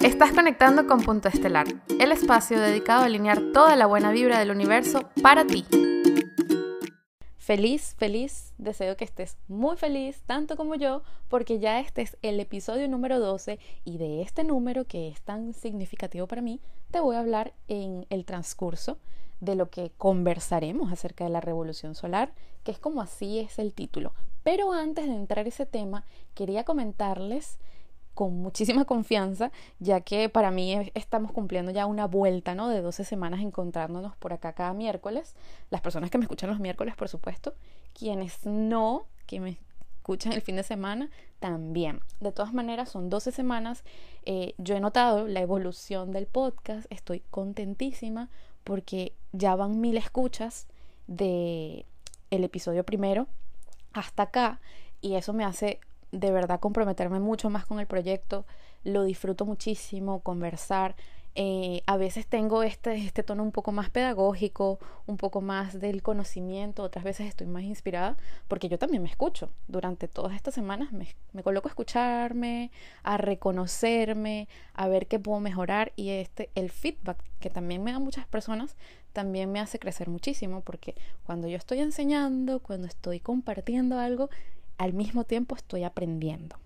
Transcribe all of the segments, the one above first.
Estás conectando con Punto Estelar, el espacio dedicado a alinear toda la buena vibra del universo para ti. Feliz, feliz, deseo que estés muy feliz, tanto como yo, porque ya este es el episodio número 12 y de este número que es tan significativo para mí, te voy a hablar en el transcurso de lo que conversaremos acerca de la revolución solar, que es como así es el título. Pero antes de entrar ese tema, quería comentarles con muchísima confianza, ya que para mí estamos cumpliendo ya una vuelta, ¿no? De 12 semanas encontrándonos por acá cada miércoles. Las personas que me escuchan los miércoles, por supuesto. Quienes no, que me escuchan el fin de semana, también. De todas maneras, son 12 semanas. Eh, yo he notado la evolución del podcast. Estoy contentísima porque ya van mil escuchas de el episodio primero hasta acá y eso me hace de verdad comprometerme mucho más con el proyecto, lo disfruto muchísimo, conversar. Eh, a veces tengo este, este tono un poco más pedagógico, un poco más del conocimiento, otras veces estoy más inspirada porque yo también me escucho. Durante todas estas semanas me, me coloco a escucharme, a reconocerme, a ver qué puedo mejorar y este, el feedback que también me dan muchas personas también me hace crecer muchísimo porque cuando yo estoy enseñando, cuando estoy compartiendo algo, al mismo tiempo estoy aprendiendo.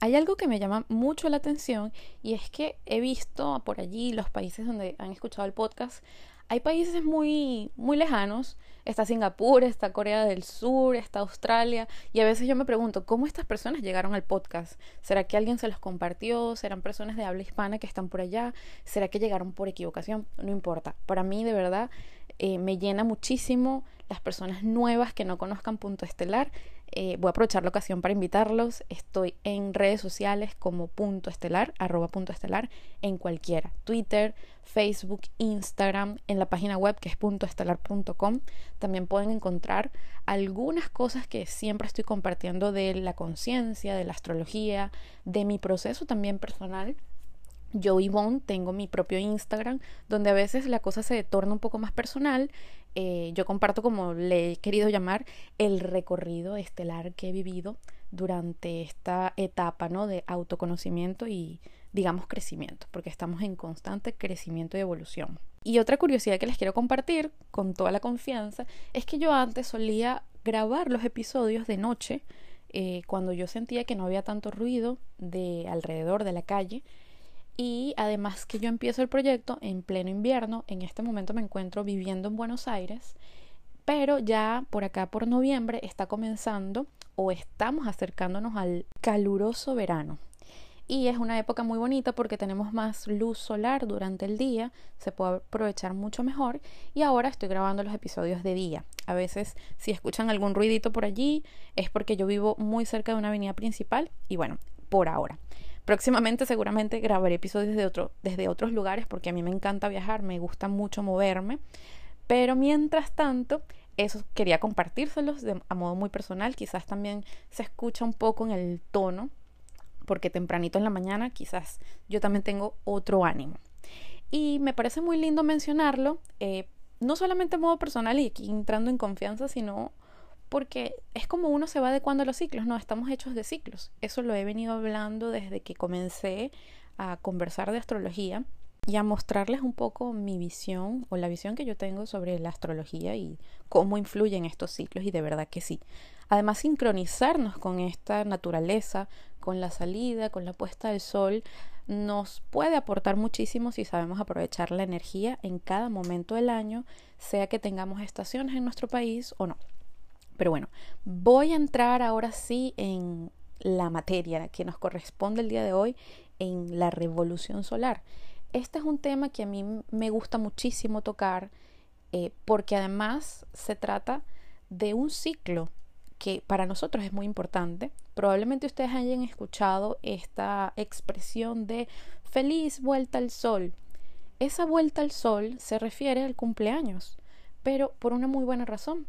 Hay algo que me llama mucho la atención y es que he visto por allí los países donde han escuchado el podcast, hay países muy muy lejanos, está Singapur, está Corea del Sur, está Australia y a veces yo me pregunto, ¿cómo estas personas llegaron al podcast? ¿Será que alguien se los compartió? ¿Serán personas de habla hispana que están por allá? ¿Será que llegaron por equivocación? No importa. Para mí de verdad eh, me llena muchísimo las personas nuevas que no conozcan Punto Estelar eh, voy a aprovechar la ocasión para invitarlos. Estoy en redes sociales como punto estelar, arroba punto estelar, en cualquiera. Twitter, Facebook, Instagram, en la página web que es puntoestelar.com. También pueden encontrar algunas cosas que siempre estoy compartiendo de la conciencia, de la astrología, de mi proceso también personal yo, Yvonne, tengo mi propio Instagram, donde a veces la cosa se torna un poco más personal. Eh, yo comparto, como le he querido llamar, el recorrido estelar que he vivido durante esta etapa ¿no? de autoconocimiento y, digamos, crecimiento, porque estamos en constante crecimiento y evolución. Y otra curiosidad que les quiero compartir con toda la confianza es que yo antes solía grabar los episodios de noche eh, cuando yo sentía que no había tanto ruido de alrededor de la calle y además que yo empiezo el proyecto en pleno invierno, en este momento me encuentro viviendo en Buenos Aires, pero ya por acá por noviembre está comenzando o estamos acercándonos al caluroso verano. Y es una época muy bonita porque tenemos más luz solar durante el día, se puede aprovechar mucho mejor y ahora estoy grabando los episodios de día. A veces si escuchan algún ruidito por allí es porque yo vivo muy cerca de una avenida principal y bueno, por ahora. Próximamente seguramente grabaré episodios de otro, desde otros lugares porque a mí me encanta viajar, me gusta mucho moverme. Pero mientras tanto, eso quería compartírselos a modo muy personal. Quizás también se escucha un poco en el tono, porque tempranito en la mañana quizás yo también tengo otro ánimo. Y me parece muy lindo mencionarlo, eh, no solamente a modo personal y aquí entrando en confianza, sino porque es como uno se va adecuando a los ciclos, no, estamos hechos de ciclos. Eso lo he venido hablando desde que comencé a conversar de astrología y a mostrarles un poco mi visión o la visión que yo tengo sobre la astrología y cómo influyen estos ciclos y de verdad que sí. Además, sincronizarnos con esta naturaleza, con la salida, con la puesta del sol, nos puede aportar muchísimo si sabemos aprovechar la energía en cada momento del año, sea que tengamos estaciones en nuestro país o no. Pero bueno, voy a entrar ahora sí en la materia que nos corresponde el día de hoy, en la revolución solar. Este es un tema que a mí me gusta muchísimo tocar eh, porque además se trata de un ciclo que para nosotros es muy importante. Probablemente ustedes hayan escuchado esta expresión de feliz vuelta al sol. Esa vuelta al sol se refiere al cumpleaños, pero por una muy buena razón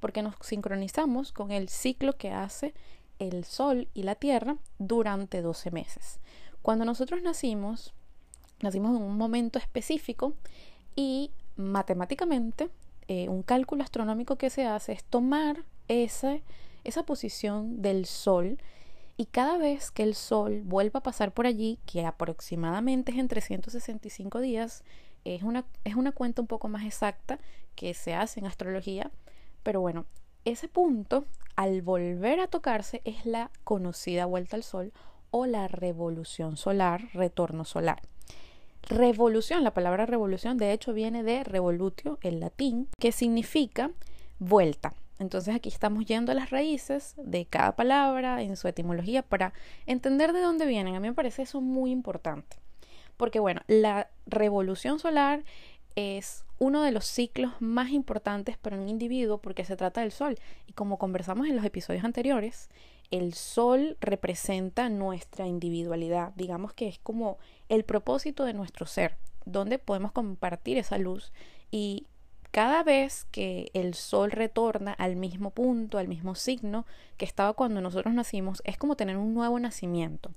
porque nos sincronizamos con el ciclo que hace el Sol y la Tierra durante 12 meses. Cuando nosotros nacimos, nacimos en un momento específico y matemáticamente eh, un cálculo astronómico que se hace es tomar ese, esa posición del Sol Y cada vez que el Sol vuelva a pasar por allí, que aproximadamente es en 365 días, es una, es una cuenta un poco más exacta que se hace en astrología, pero bueno, ese punto, al volver a tocarse, es la conocida vuelta al Sol o la revolución solar, retorno solar. Revolución, la palabra revolución de hecho viene de revolutio, el latín, que significa vuelta. Entonces aquí estamos yendo a las raíces de cada palabra en su etimología para entender de dónde vienen. A mí me parece eso muy importante. Porque bueno, la revolución solar es uno de los ciclos más importantes para un individuo porque se trata del Sol. Y como conversamos en los episodios anteriores, el Sol representa nuestra individualidad. Digamos que es como el propósito de nuestro ser, donde podemos compartir esa luz y cada vez que el sol retorna al mismo punto, al mismo signo que estaba cuando nosotros nacimos, es como tener un nuevo nacimiento.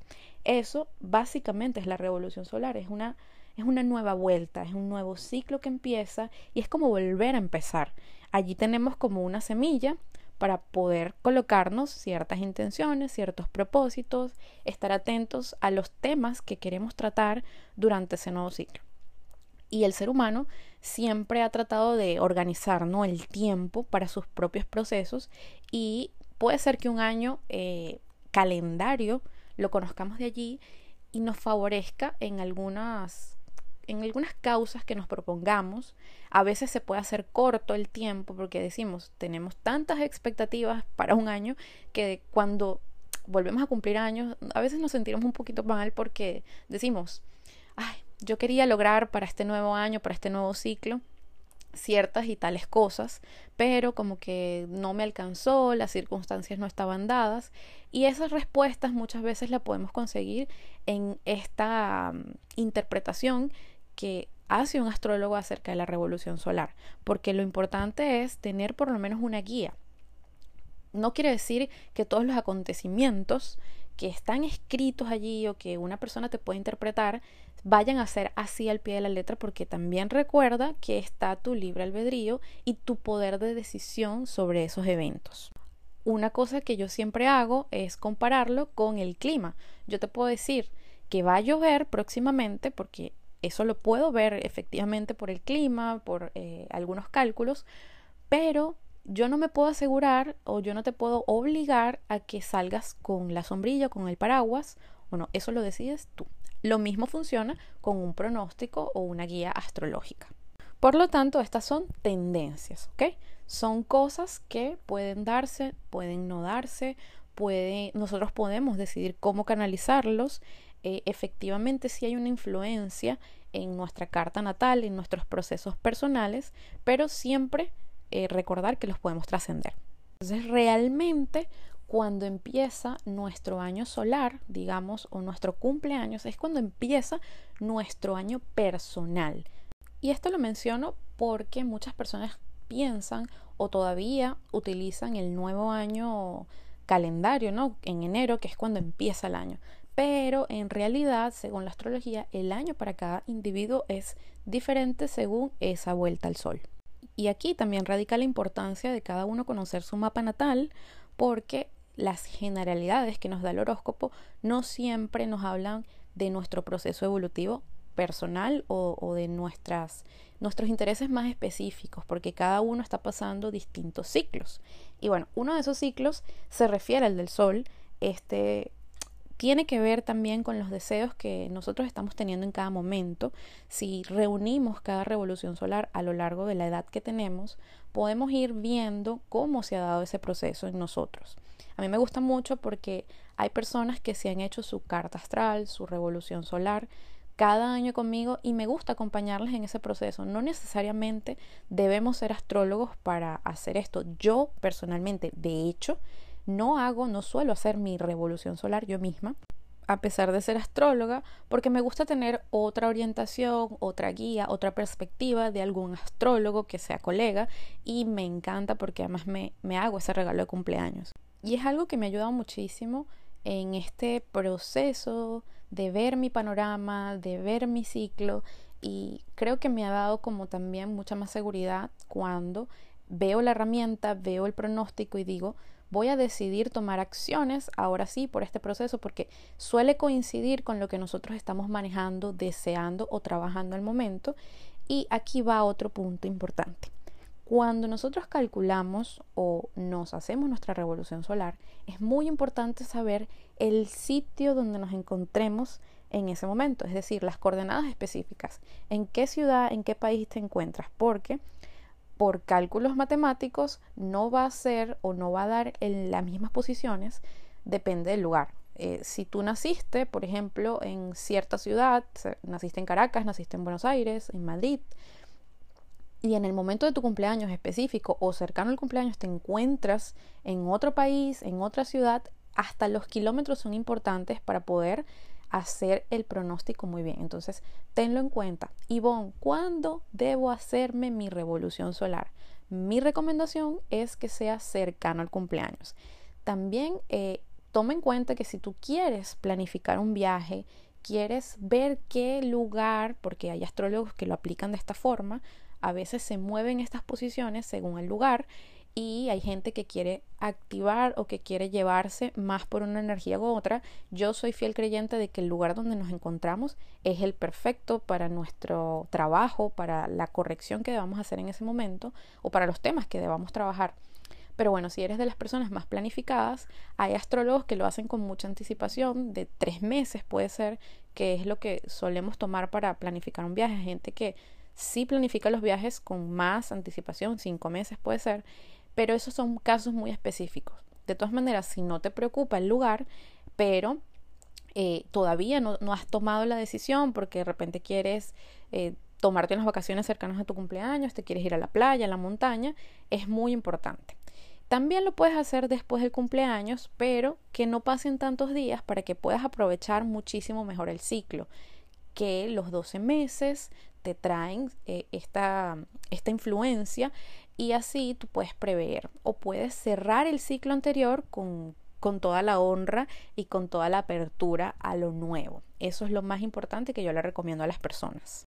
Eso básicamente es la revolución solar, es una, es una nueva vuelta, es un nuevo ciclo que empieza y es como volver a empezar. Allí tenemos como una semilla para poder colocarnos ciertas intenciones, ciertos propósitos, estar atentos a los temas que queremos tratar durante ese nuevo ciclo. Y el ser humano siempre ha tratado de organizar ¿no? el tiempo para sus propios procesos y puede ser que un año eh, calendario lo conozcamos de allí y nos favorezca en algunas en algunas causas que nos propongamos, a veces se puede hacer corto el tiempo porque decimos, tenemos tantas expectativas para un año que cuando volvemos a cumplir años, a veces nos sentimos un poquito mal porque decimos, ay, yo quería lograr para este nuevo año, para este nuevo ciclo, ciertas y tales cosas, pero como que no me alcanzó, las circunstancias no estaban dadas y esas respuestas muchas veces las podemos conseguir en esta mm, interpretación que hace un astrólogo acerca de la revolución solar, porque lo importante es tener por lo menos una guía. No quiere decir que todos los acontecimientos que están escritos allí o que una persona te puede interpretar vayan a ser así al pie de la letra porque también recuerda que está tu libre albedrío y tu poder de decisión sobre esos eventos. Una cosa que yo siempre hago es compararlo con el clima. Yo te puedo decir que va a llover próximamente porque eso lo puedo ver efectivamente por el clima, por eh, algunos cálculos, pero yo no me puedo asegurar o yo no te puedo obligar a que salgas con la sombrilla, con el paraguas. Bueno, eso lo decides tú. Lo mismo funciona con un pronóstico o una guía astrológica. Por lo tanto, estas son tendencias, ¿ok? Son cosas que pueden darse, pueden no darse, puede, nosotros podemos decidir cómo canalizarlos. Eh, efectivamente, si hay una influencia en nuestra carta natal, en nuestros procesos personales, pero siempre eh, recordar que los podemos trascender. Entonces, realmente cuando empieza nuestro año solar, digamos, o nuestro cumpleaños, es cuando empieza nuestro año personal. Y esto lo menciono porque muchas personas piensan o todavía utilizan el nuevo año calendario, ¿no? En enero, que es cuando empieza el año. Pero en realidad, según la astrología, el año para cada individuo es diferente según esa vuelta al sol. Y aquí también radica la importancia de cada uno conocer su mapa natal, porque las generalidades que nos da el horóscopo no siempre nos hablan de nuestro proceso evolutivo personal o, de nuestras, nuestros intereses más específicos, porque cada uno está pasando distintos ciclos. Y bueno, uno de esos ciclos se refiere al del Sol, este tiene que ver también con los deseos que nosotros estamos teniendo en cada momento. Si reunimos cada revolución solar a lo largo de la edad que tenemos, podemos ir viendo cómo se ha dado ese proceso en nosotros. A mí me gusta mucho porque hay personas que se han hecho su carta astral, su revolución solar, cada año conmigo y me gusta acompañarles en ese proceso. No necesariamente debemos ser astrólogos para hacer esto. Yo personalmente, de hecho, no hago, no suelo hacer mi revolución solar yo misma, a pesar de ser astróloga, porque me gusta tener otra orientación, otra guía, otra perspectiva de algún astrólogo que sea colega y me encanta porque además me, me hago ese regalo de cumpleaños. Y es algo que me ha ayudado muchísimo en este proceso de ver mi panorama, de ver mi ciclo y creo que me ha dado como también mucha más seguridad cuando veo la herramienta, veo el pronóstico y digo, voy a decidir tomar acciones ahora sí por este proceso porque suele coincidir con lo que nosotros estamos manejando, deseando o trabajando al momento. Y aquí va otro punto importante. Cuando nosotros calculamos o nos hacemos nuestra revolución solar, es muy importante saber el sitio donde nos encontremos en ese momento, es decir, las coordenadas específicas, en qué ciudad, en qué país te encuentras, porque por cálculos matemáticos no va a ser o no va a dar en las mismas posiciones, depende del lugar. Eh, si tú naciste, por ejemplo, en cierta ciudad, naciste en Caracas, naciste en Buenos Aires, en Madrid, y en el momento de tu cumpleaños específico o cercano al cumpleaños te encuentras en otro país, en otra ciudad, hasta los kilómetros son importantes para poder hacer el pronóstico muy bien. Entonces, tenlo en cuenta. Ivonne, ¿cuándo debo hacerme mi revolución solar? Mi recomendación es que sea cercano al cumpleaños. También eh, toma en cuenta que si tú quieres planificar un viaje, quieres ver qué lugar, porque hay astrólogos que lo aplican de esta forma, a veces se mueven estas posiciones según el lugar y hay gente que quiere activar o que quiere llevarse más por una energía u otra. Yo soy fiel creyente de que el lugar donde nos encontramos es el perfecto para nuestro trabajo, para la corrección que debamos hacer en ese momento o para los temas que debamos trabajar. Pero bueno, si eres de las personas más planificadas, hay astrólogos que lo hacen con mucha anticipación, de tres meses puede ser, que es lo que solemos tomar para planificar un viaje. Gente que sí planifica los viajes con más anticipación, cinco meses puede ser, pero esos son casos muy específicos. De todas maneras, si no te preocupa el lugar, pero eh, todavía no, has tomado la decisión porque de repente quieres eh, tomarte unas vacaciones cercanas a tu cumpleaños, te quieres ir a la playa, a la montaña, es muy importante. También lo puedes hacer después del cumpleaños, pero que no pasen tantos días para que puedas aprovechar muchísimo mejor el ciclo que los 12 meses te traen eh, esta, esta influencia y así tú puedes prever o puedes cerrar el ciclo anterior con, con toda la honra y con toda la apertura a lo nuevo. Eso es lo más importante que yo le recomiendo a las personas.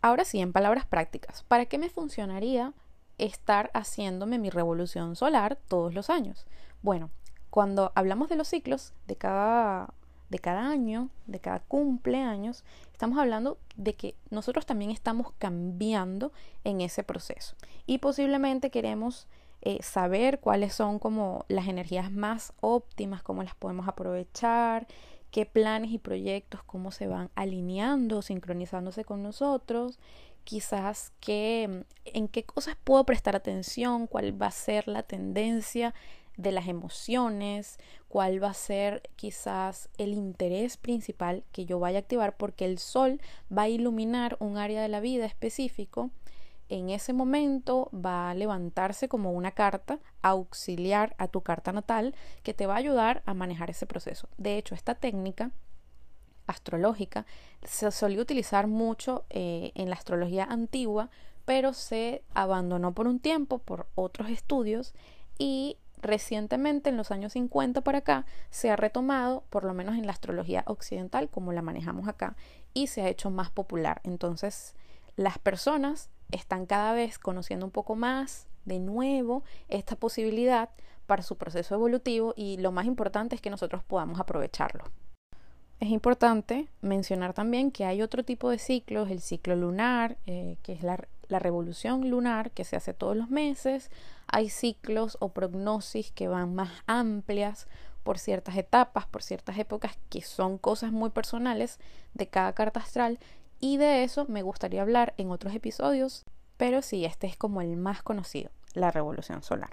Ahora sí, en palabras prácticas, ¿para qué me funcionaría estar haciéndome mi revolución solar todos los años? Bueno, cuando hablamos de los ciclos de cada de cada año, de cada cumpleaños, estamos hablando de que nosotros también estamos cambiando en ese proceso. Y posiblemente queremos eh, saber cuáles son como las energías más óptimas, cómo las podemos aprovechar, qué planes y proyectos, cómo se van alineando, sincronizándose con nosotros, quizás qué, en qué cosas puedo prestar atención, cuál va a ser la tendencia de las emociones, cuál va a ser quizás el interés principal que yo vaya a activar, porque el sol va a iluminar un área de la vida específico. En ese momento va a levantarse como una carta auxiliar a tu carta natal que te va a ayudar a manejar ese proceso. De hecho, esta técnica astrológica se solía utilizar mucho eh, en la astrología antigua, pero se abandonó por un tiempo por otros estudios y Recientemente, en los años 50 para acá, se ha retomado, por lo menos en la astrología occidental, como la manejamos acá, y se ha hecho más popular. Entonces, las personas están cada vez conociendo un poco más de nuevo esta posibilidad para su proceso evolutivo y lo más importante es que nosotros podamos aprovecharlo. Es importante mencionar también que hay otro tipo de ciclos, el ciclo lunar, eh, que es la, la revolución lunar que se hace todos los meses, hay ciclos o prognosis que van más amplias por ciertas etapas, por ciertas épocas, que son cosas muy personales de cada carta astral y de eso me gustaría hablar en otros episodios, pero sí, este es como el más conocido, la revolución solar.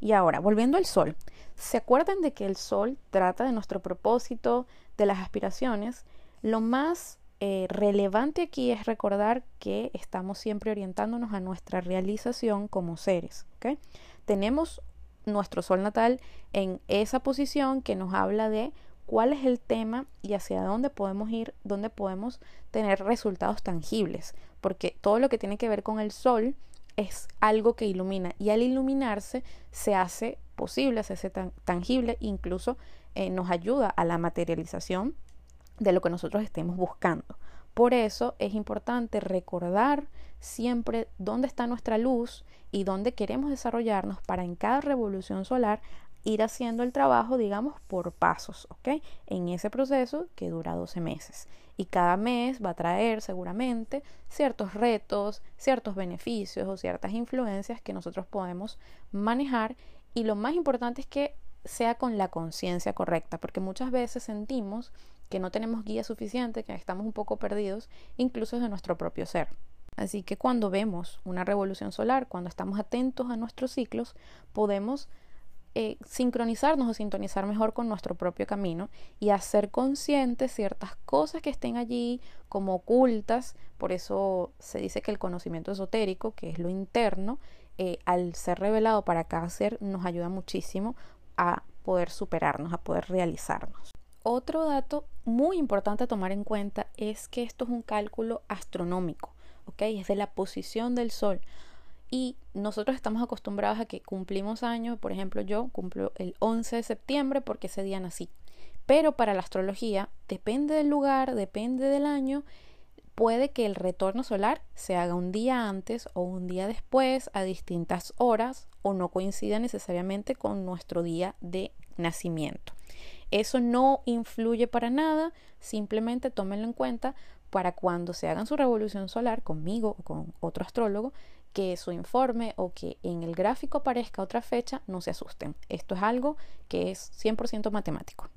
Y ahora, volviendo al sol, ¿se acuerdan de que el sol trata de nuestro propósito, de las aspiraciones? Lo más eh, relevante aquí es recordar que estamos siempre orientándonos a nuestra realización como seres. Tenemos nuestro sol natal en esa posición que nos habla de cuál es el tema y hacia dónde podemos ir, dónde podemos tener resultados tangibles, porque todo lo que tiene que ver con el sol es algo que ilumina y al iluminarse se hace posible, se hace tangible, incluso eh, nos ayuda a la materialización de lo que nosotros estemos buscando. Por eso es importante recordar siempre dónde está nuestra luz y dónde queremos desarrollarnos para en cada revolución solar ir haciendo el trabajo, digamos, por pasos, ¿ok? En ese proceso que dura 12 meses. Y cada mes va a traer seguramente ciertos retos, ciertos beneficios o ciertas influencias que nosotros podemos manejar. Y lo más importante es que sea con la conciencia correcta, porque muchas veces sentimos que no tenemos guía suficiente, que estamos un poco perdidos, incluso de nuestro propio ser. Así que cuando vemos una revolución solar, cuando estamos atentos a nuestros ciclos, podemos eh, sincronizarnos o sintonizar mejor con nuestro propio camino y hacer conscientes ciertas cosas que estén allí como ocultas. Por eso se dice que el conocimiento esotérico, que es lo interno, eh, al ser revelado para cada ser, nos ayuda muchísimo a poder superarnos, a poder realizarnos. Otro dato muy importante a tomar en cuenta es que esto es un cálculo astronómico, ¿ok? Es de la posición del Sol. Y nosotros estamos acostumbrados a que cumplimos años, por ejemplo, yo cumplo el 11 de septiembre porque ese día nací. Pero para la astrología, depende del lugar, depende del año, puede que el retorno solar se haga un día antes o un día después, a distintas horas, o no coincida necesariamente con nuestro día de nacimiento. Eso no influye para nada, simplemente tómenlo en cuenta para cuando se hagan su revolución solar conmigo o con otro astrólogo, que su informe o que en el gráfico aparezca otra fecha, no se asusten. Esto es algo que es 100% matemático.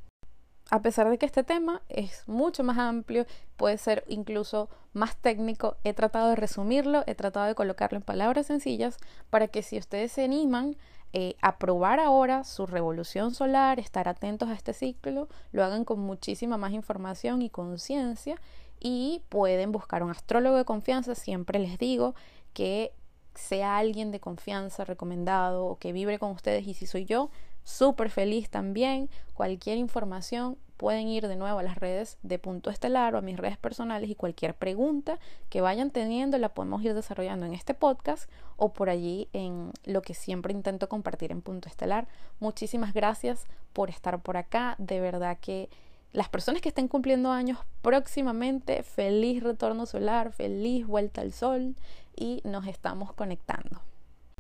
A pesar de que este tema es mucho más amplio, puede ser incluso más técnico, he tratado de resumirlo, he tratado de colocarlo en palabras sencillas para que si ustedes se animan eh, a probar ahora su revolución solar, estar atentos a este ciclo, lo hagan con muchísima más información y conciencia y pueden buscar un astrólogo de confianza. Siempre les digo que sea alguien de confianza recomendado o que vibre con ustedes y si soy yo, súper feliz también. Cualquier información pueden ir de nuevo a las redes de Punto Estelar o a mis redes personales y cualquier pregunta que vayan teniendo la podemos ir desarrollando en este podcast o por allí en lo que siempre intento compartir en Punto Estelar. Muchísimas gracias por estar por acá. De verdad que las personas que estén cumpliendo años próximamente, feliz retorno solar, feliz vuelta al sol y nos estamos conectando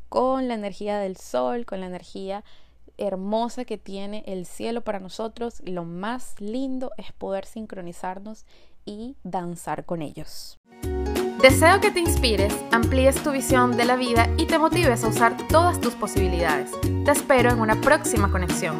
con la energía del sol, con la energía hermosa que tiene el cielo para nosotros. Lo más lindo es poder sincronizarnos y danzar con ellos. Deseo que te inspires, amplíes tu visión de la vida y te motives a usar todas tus posibilidades. Te espero en una próxima conexión.